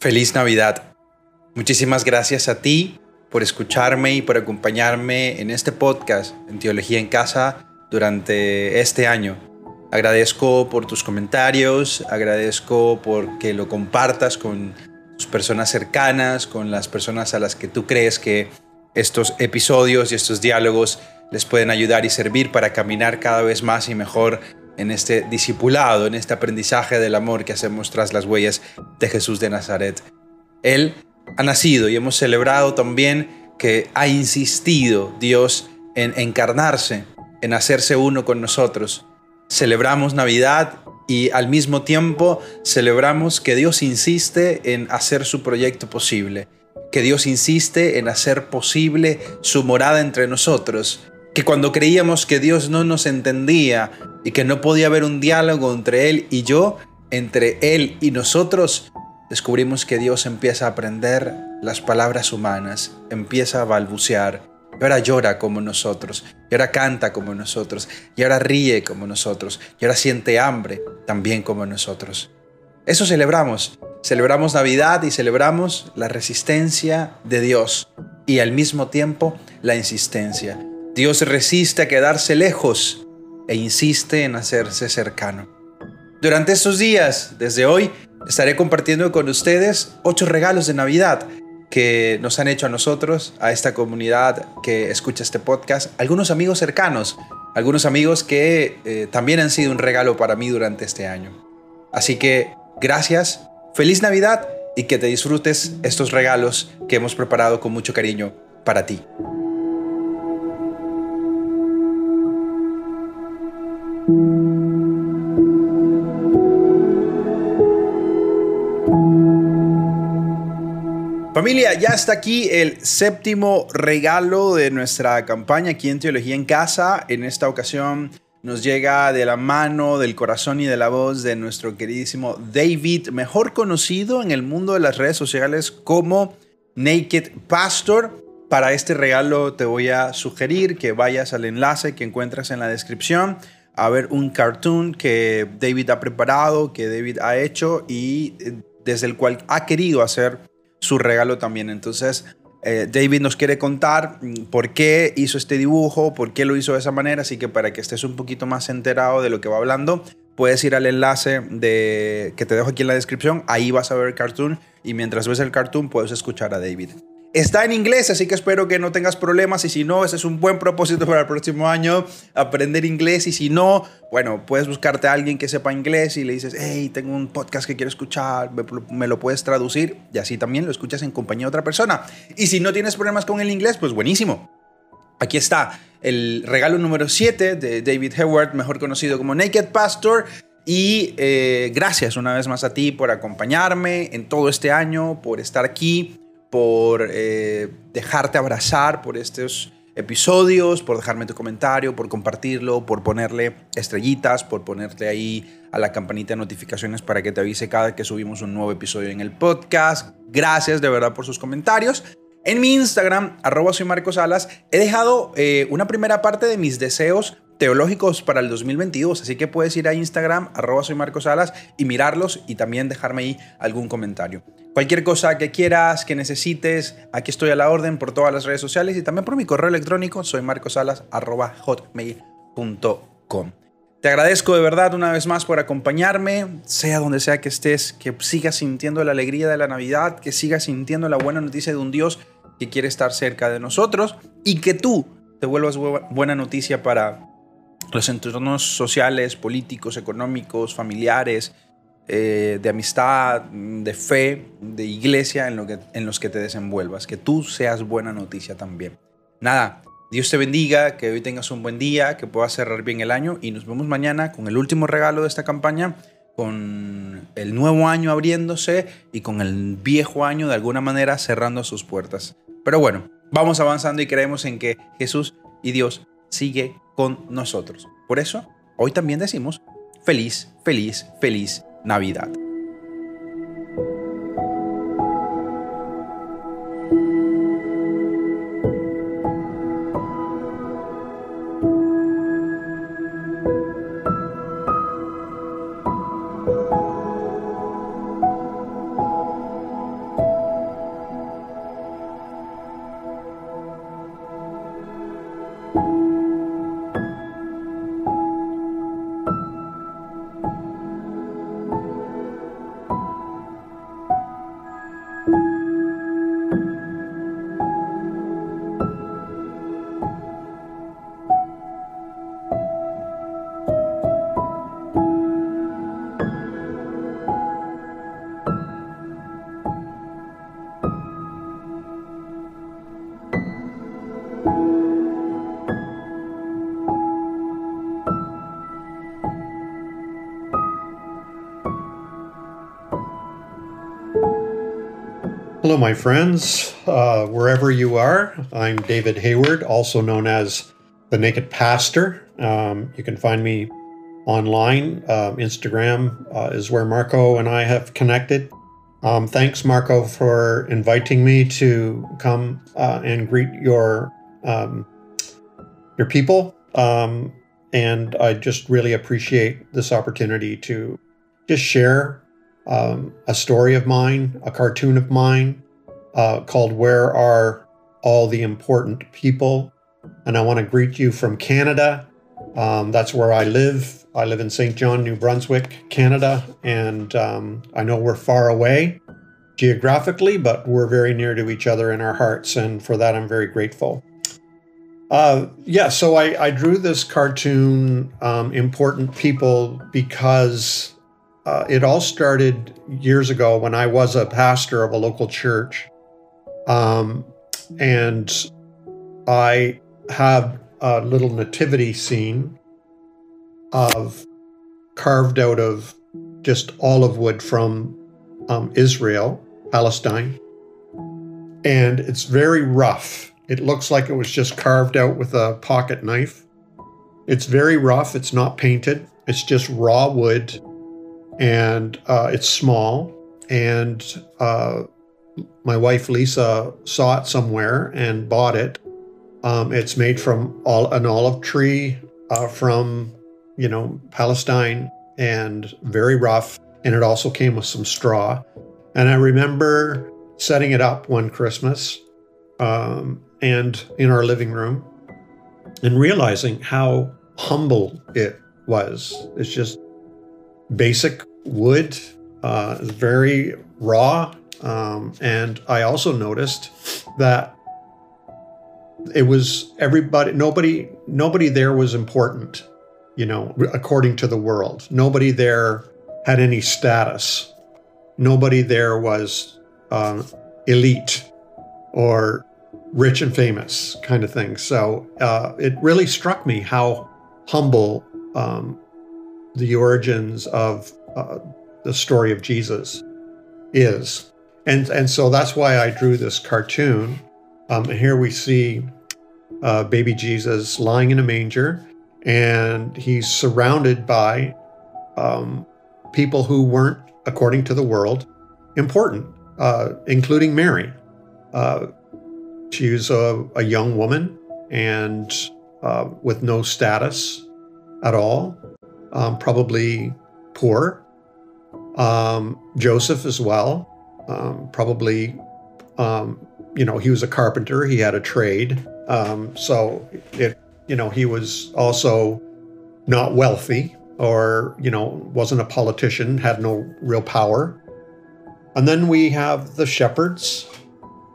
Feliz Navidad. Muchísimas gracias a ti por escucharme y por acompañarme en este podcast en Teología en Casa durante este año. Agradezco por tus comentarios, agradezco por que lo compartas con tus personas cercanas, con las personas a las que tú crees que estos episodios y estos diálogos les pueden ayudar y servir para caminar cada vez más y mejor en este discipulado, en este aprendizaje del amor que hacemos tras las huellas de Jesús de Nazaret. Él ha nacido y hemos celebrado también que ha insistido Dios en encarnarse, en hacerse uno con nosotros. Celebramos Navidad y al mismo tiempo celebramos que Dios insiste en hacer su proyecto posible, que Dios insiste en hacer posible su morada entre nosotros, que cuando creíamos que Dios no nos entendía y que no podía haber un diálogo entre Él y yo, entre Él y nosotros, descubrimos que Dios empieza a aprender las palabras humanas, empieza a balbucear, y ahora llora como nosotros, y ahora canta como nosotros, y ahora ríe como nosotros, y ahora siente hambre también como nosotros. Eso celebramos, celebramos Navidad y celebramos la resistencia de Dios y al mismo tiempo la insistencia. Dios resiste a quedarse lejos e insiste en hacerse cercano. Durante estos días, desde hoy, estaré compartiendo con ustedes ocho regalos de Navidad que nos han hecho a nosotros, a esta comunidad que escucha este podcast, algunos amigos cercanos, algunos amigos que eh, también han sido un regalo para mí durante este año. Así que gracias, feliz Navidad y que te disfrutes estos regalos que hemos preparado con mucho cariño para ti. Familia, ya está aquí el séptimo regalo de nuestra campaña aquí en Teología en Casa. En esta ocasión nos llega de la mano, del corazón y de la voz de nuestro queridísimo David, mejor conocido en el mundo de las redes sociales como Naked Pastor. Para este regalo te voy a sugerir que vayas al enlace que encuentras en la descripción a ver un cartoon que David ha preparado, que David ha hecho y eh, desde el cual ha querido hacer su regalo también. Entonces, eh, David nos quiere contar mm, por qué hizo este dibujo, por qué lo hizo de esa manera, así que para que estés un poquito más enterado de lo que va hablando, puedes ir al enlace de, que te dejo aquí en la descripción, ahí vas a ver el cartoon y mientras ves el cartoon puedes escuchar a David. Está en inglés, así que espero que no tengas problemas y si no, ese es un buen propósito para el próximo año, aprender inglés y si no, bueno, puedes buscarte a alguien que sepa inglés y le dices, hey, tengo un podcast que quiero escuchar, me, lo puedes traducir y así también lo escuchas en compañía de otra persona. Y si no tienes problemas con el inglés, pues buenísimo. Aquí está el regalo número 7 de David Hayward, mejor conocido como Naked Pastor. Y eh, gracias una vez más a ti por acompañarme en todo este año, por estar aquí por eh, dejarte abrazar por estos episodios, por dejarme tu comentario, por compartirlo, por ponerle estrellitas, por ponerte ahí a la campanita de notificaciones para que te avise cada que subimos un nuevo episodio en el podcast. Gracias de verdad por sus comentarios. En mi Instagram, arroba soy Marcos he dejado eh, una primera parte de mis deseos teológicos para el 2022. Así que puedes ir a Instagram, arroba soy Marcos y mirarlos y también dejarme ahí algún comentario. Cualquier cosa que quieras, que necesites, aquí estoy a la orden por todas las redes sociales y también por mi correo electrónico, soy hotmail.com. Te agradezco de verdad una vez más por acompañarme, sea donde sea que estés, que sigas sintiendo la alegría de la Navidad, que sigas sintiendo la buena noticia de un Dios que quiere estar cerca de nosotros y que tú te vuelvas buena noticia para los entornos sociales, políticos, económicos, familiares, eh, de amistad, de fe, de iglesia en, lo que, en los que te desenvuelvas. Que tú seas buena noticia también. Nada, Dios te bendiga, que hoy tengas un buen día, que puedas cerrar bien el año y nos vemos mañana con el último regalo de esta campaña, con el nuevo año abriéndose y con el viejo año de alguna manera cerrando sus puertas. Pero bueno, vamos avanzando y creemos en que Jesús y Dios sigue con nosotros. Por eso, hoy también decimos feliz, feliz, feliz Navidad. My friends, uh, wherever you are. I'm David Hayward, also known as the Naked Pastor. Um, you can find me online. Um, Instagram uh, is where Marco and I have connected. Um, thanks, Marco, for inviting me to come uh, and greet your um, your people. Um, and I just really appreciate this opportunity to just share um, a story of mine, a cartoon of mine uh, called Where Are All the Important People? And I want to greet you from Canada. Um, that's where I live. I live in St. John, New Brunswick, Canada. And um, I know we're far away geographically, but we're very near to each other in our hearts. And for that, I'm very grateful. Uh, yeah, so I, I, drew this cartoon, um, Important People, because uh, it all started years ago when I was a pastor of a local church. Um, and I have a little nativity scene of carved out of just olive wood from um, Israel, Palestine. And it's very rough. It looks like it was just carved out with a pocket knife. It's very rough. It's not painted. It's just raw wood and uh, it's small. And uh, my wife Lisa saw it somewhere and bought it. Um, it's made from all, an olive tree uh, from, you know, Palestine and very rough. And it also came with some straw. And I remember setting it up one Christmas um, and in our living room and realizing how humble it was. It's just basic wood, uh, very raw. Um, and I also noticed that it was everybody, nobody, nobody there was important, you know, according to the world. Nobody there had any status. Nobody there was uh, elite or rich and famous kind of thing. So uh, it really struck me how humble um, the origins of uh, the story of Jesus is. And, and so that's why I drew this cartoon. Um, here we see uh, baby Jesus lying in a manger, and he's surrounded by um, people who weren't, according to the world, important, uh, including Mary. Uh, she was a, a, young woman and uh, with no status at all, um, probably poor. Um, Joseph as well, um, probably, um, you know, he was a carpenter. He had a trade, um, so it, you know, he was also not wealthy or you know wasn't a politician, had no real power. And then we have the shepherds,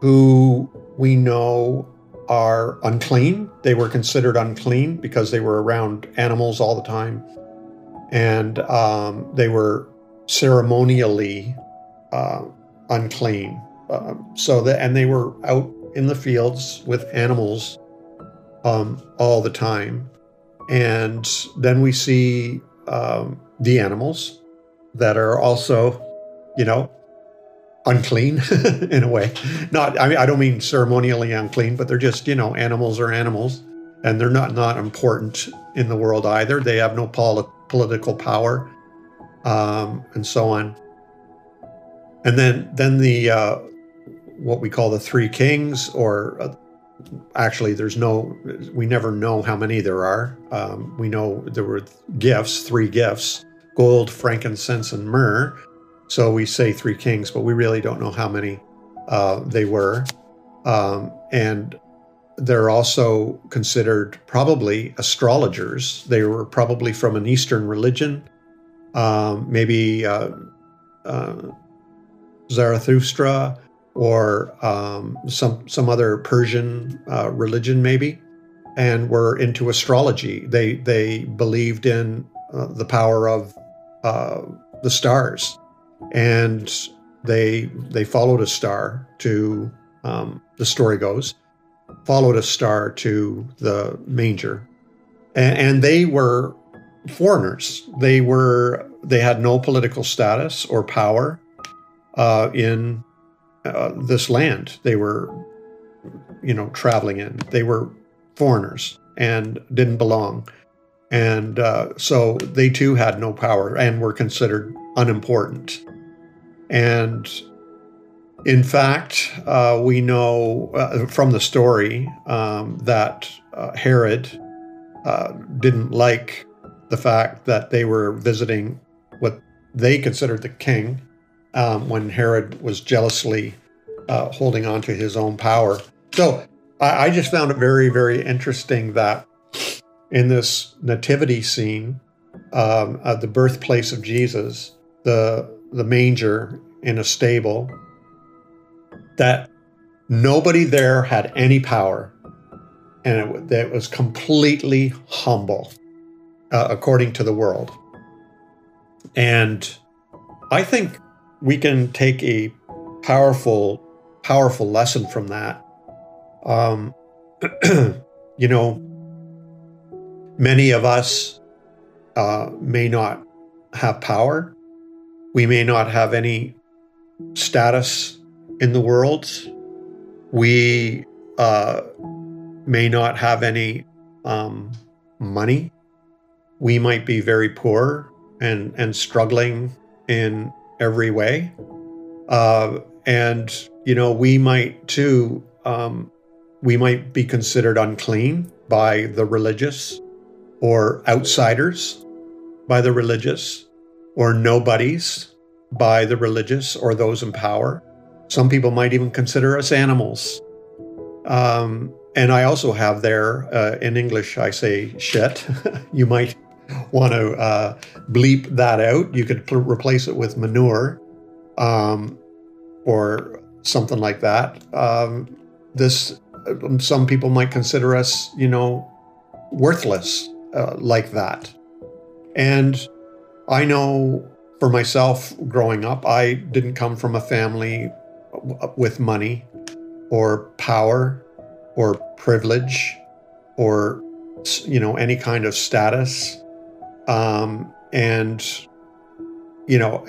who we know are unclean. They were considered unclean because they were around animals all the time and um, they were ceremonially uh, unclean. Uh, so that and they were out in the fields with animals um, all the time, and then we see um, the animals that are also, you know, unclean in a way. Not I mean I don't mean ceremonially unclean, but they're just you know animals are animals, and they're not not important in the world either. They have no politics political power, um, and so on. And then, then the uh, what we call the three kings, or uh, actually, there's no, we never know how many there are. Um, we know there were gifts, three gifts: gold, frankincense, and myrrh. So we say three kings, but we really don't know how many uh, they were. Um, and they're also considered probably astrologers. They were probably from an Eastern religion, um, maybe uh, uh, Zarathustra or um, some some other Persian uh, religion, maybe, and were into astrology. They they believed in uh, the power of uh, the stars, and they they followed a star to um, the story goes followed a star to the manger. And, and they were foreigners. They were they had no political status or power uh, in uh, this land they were, you know, traveling in. They were foreigners and didn't belong. And uh, so they too had no power and were considered unimportant. And in fact, uh, we know uh, from the story um, that uh, Herod uh, didn't like the fact that they were visiting what they considered the king um, when Herod was jealously uh, holding on to his own power. So I, I just found it very, very interesting that in this nativity scene, um, the birthplace of Jesus, the the manger in a stable, that nobody there had any power, and it, it was completely humble, uh, according to the world. And I think we can take a powerful, powerful lesson from that. Um, you know, many of us uh, may not have power. We may not have any status in the world. We uh, may not have any um, money. We might be very poor and, and struggling in every way. Uh, and, you know, we might too, um, we might be considered unclean by the religious or outsiders by the religious or nobodies by the religious or those in power. Some people might even consider us animals. Um, and I also have there, uh, in English, I say shit. you might want to uh, bleep that out. You could pl- replace it with manure um, or something like that. Um, this, some people might consider us, you know, worthless uh, like that. And I know for myself growing up, I didn't come from a family with money or power or privilege or you know any kind of status um, and you know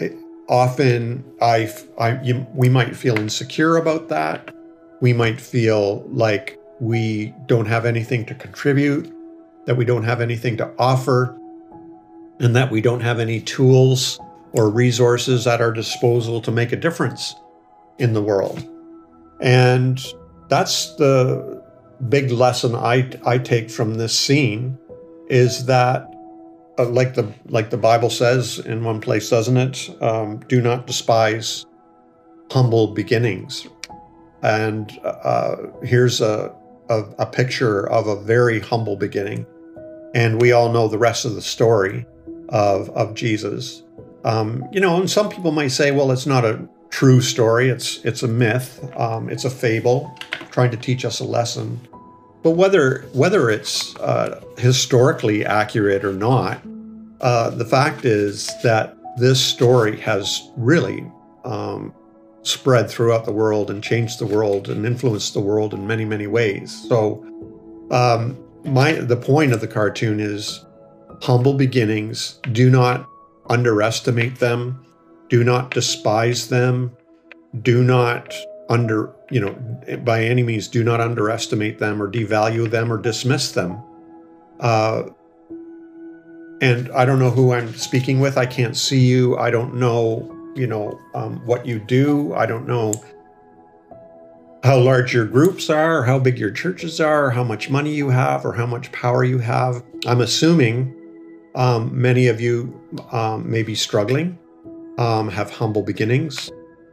often I, I you, we might feel insecure about that we might feel like we don't have anything to contribute that we don't have anything to offer and that we don't have any tools or resources at our disposal to make a difference in the world. And that's the big lesson I, I take from this scene is that uh, like the like the Bible says in one place, doesn't it? Um, do not despise humble beginnings. And uh, here's a, a, a picture of a very humble beginning, and we all know the rest of the story of of Jesus. Um, you know, and some people might say, well, it's not a true story. It's it's a myth. Um, it's a fable, trying to teach us a lesson. But whether whether it's uh, historically accurate or not, uh, the fact is that this story has really um, spread throughout the world and changed the world and influenced the world in many many ways. So, um, my the point of the cartoon is humble beginnings. Do not underestimate them. Do not despise them. Do not under, you know, by any means, do not underestimate them or devalue them or dismiss them. Uh, and I don't know who I'm speaking with. I can't see you. I don't know, you know, um, what you do. I don't know how large your groups are, how big your churches are, how much money you have, or how much power you have. I'm assuming um, many of you um, may be struggling um, have humble beginnings.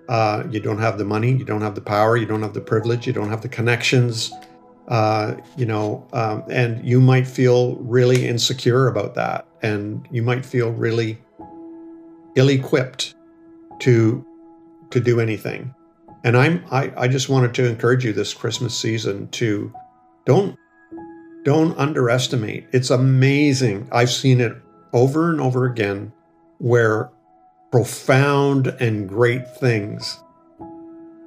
Uh, you don't have the money, you don't have the power, you don't have the privilege, you don't have the connections, uh, you know, um, and you might feel really insecure about that, and you might feel really ill-equipped to to do anything. And I'm I, I just wanted to encourage you this Christmas season to don't don't underestimate. It's amazing. I've seen it over and over again where profound and great things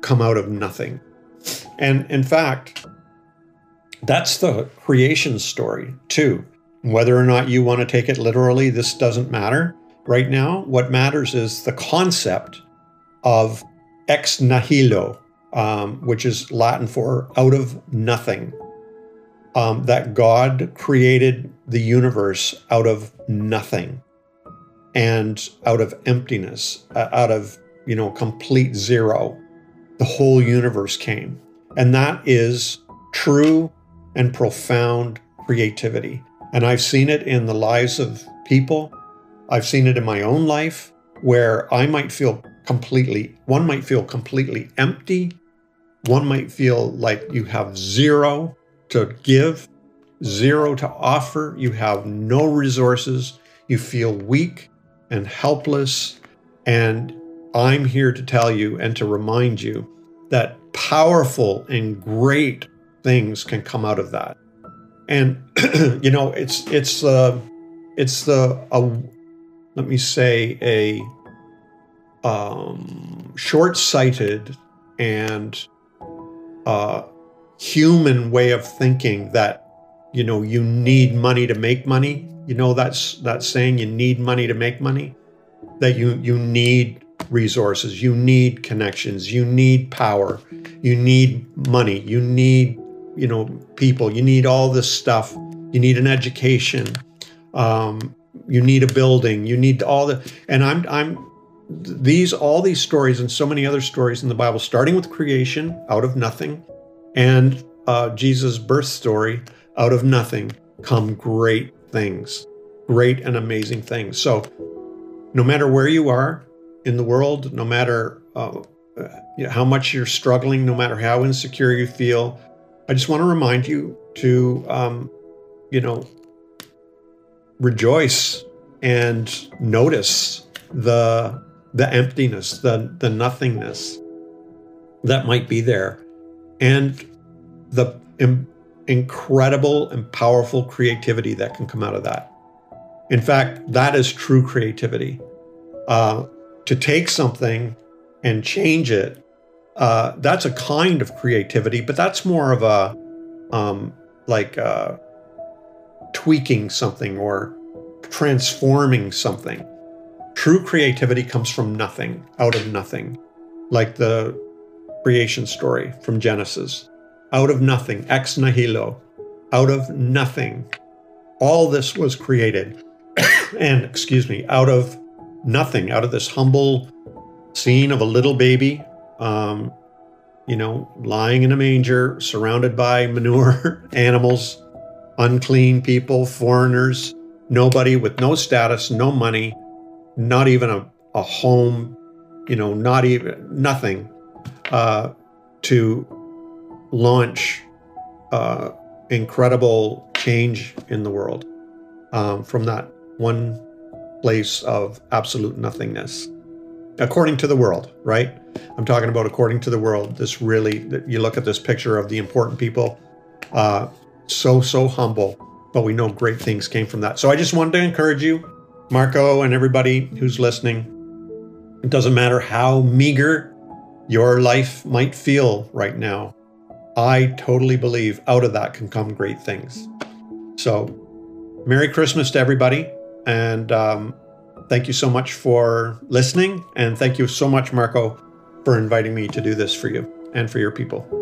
come out of nothing. And in fact, that's the creation story too. Whether or not you want to take it literally, this doesn't matter right now. What matters is the concept of ex nihilo, um, which is Latin for out of nothing. Um, that God created the universe out of nothing and out of emptiness, uh, out of, you know, complete zero. The whole universe came. And that is true and profound creativity. And I've seen it in the lives of people. I've seen it in my own life where I might feel completely, one might feel completely empty. One might feel like you have zero to give, zero to offer. You have no resources. You feel weak and helpless. And I'm here to tell you and to remind you that powerful and great things can come out of that. And you know, it's it's uh, it's the a, let me say a um, short-sighted and uh, human way of thinking that you know you need money to make money. You know that's that saying you need money to make money. That you you need resources, you need connections, you need power, you need money, you need you know people, you need all this stuff. You need an education. Um, you need a building. You need all the and I'm I'm these all these stories and so many other stories in the Bible, starting with creation out of nothing, and uh, Jesus' birth story out of nothing, come great things, great and amazing things. So, no matter where you are in the world, no matter uh, know, how much you're struggling, no matter how insecure you feel, I just want to remind you to, um, you know, rejoice and notice the the emptiness, the the nothingness that might be there, and the Im- incredible and powerful creativity that can come out of that. In fact, that is true creativity. Uh, to take something and change it, uh, that's a kind of creativity, but that's more of a um, like uh, tweaking something or transforming something. True creativity comes from nothing, out of nothing, like the creation story from Genesis. Out of nothing, ex nihilo, out of nothing. All this was created. and, excuse me, out of nothing, out of this humble scene of a little baby, um, you know, lying in a manger, surrounded by manure, animals, unclean people, foreigners, nobody with no status, no money, not even a, a home, you know, not even nothing uh, to launch uh, incredible change in the world um, from that one place of absolute nothingness. According to the world, right? I'm talking about according to the world. This really, you look at this picture of the important people, uh, so, so humble, but we know great things came from that. So I just wanted to encourage you Marco and everybody who's listening, it doesn't matter how meager your life might feel right now. I totally believe out of that can come great things. So, Merry Christmas to everybody. And um, thank you so much for listening. And thank you so much, Marco, for inviting me to do this for you and for your people.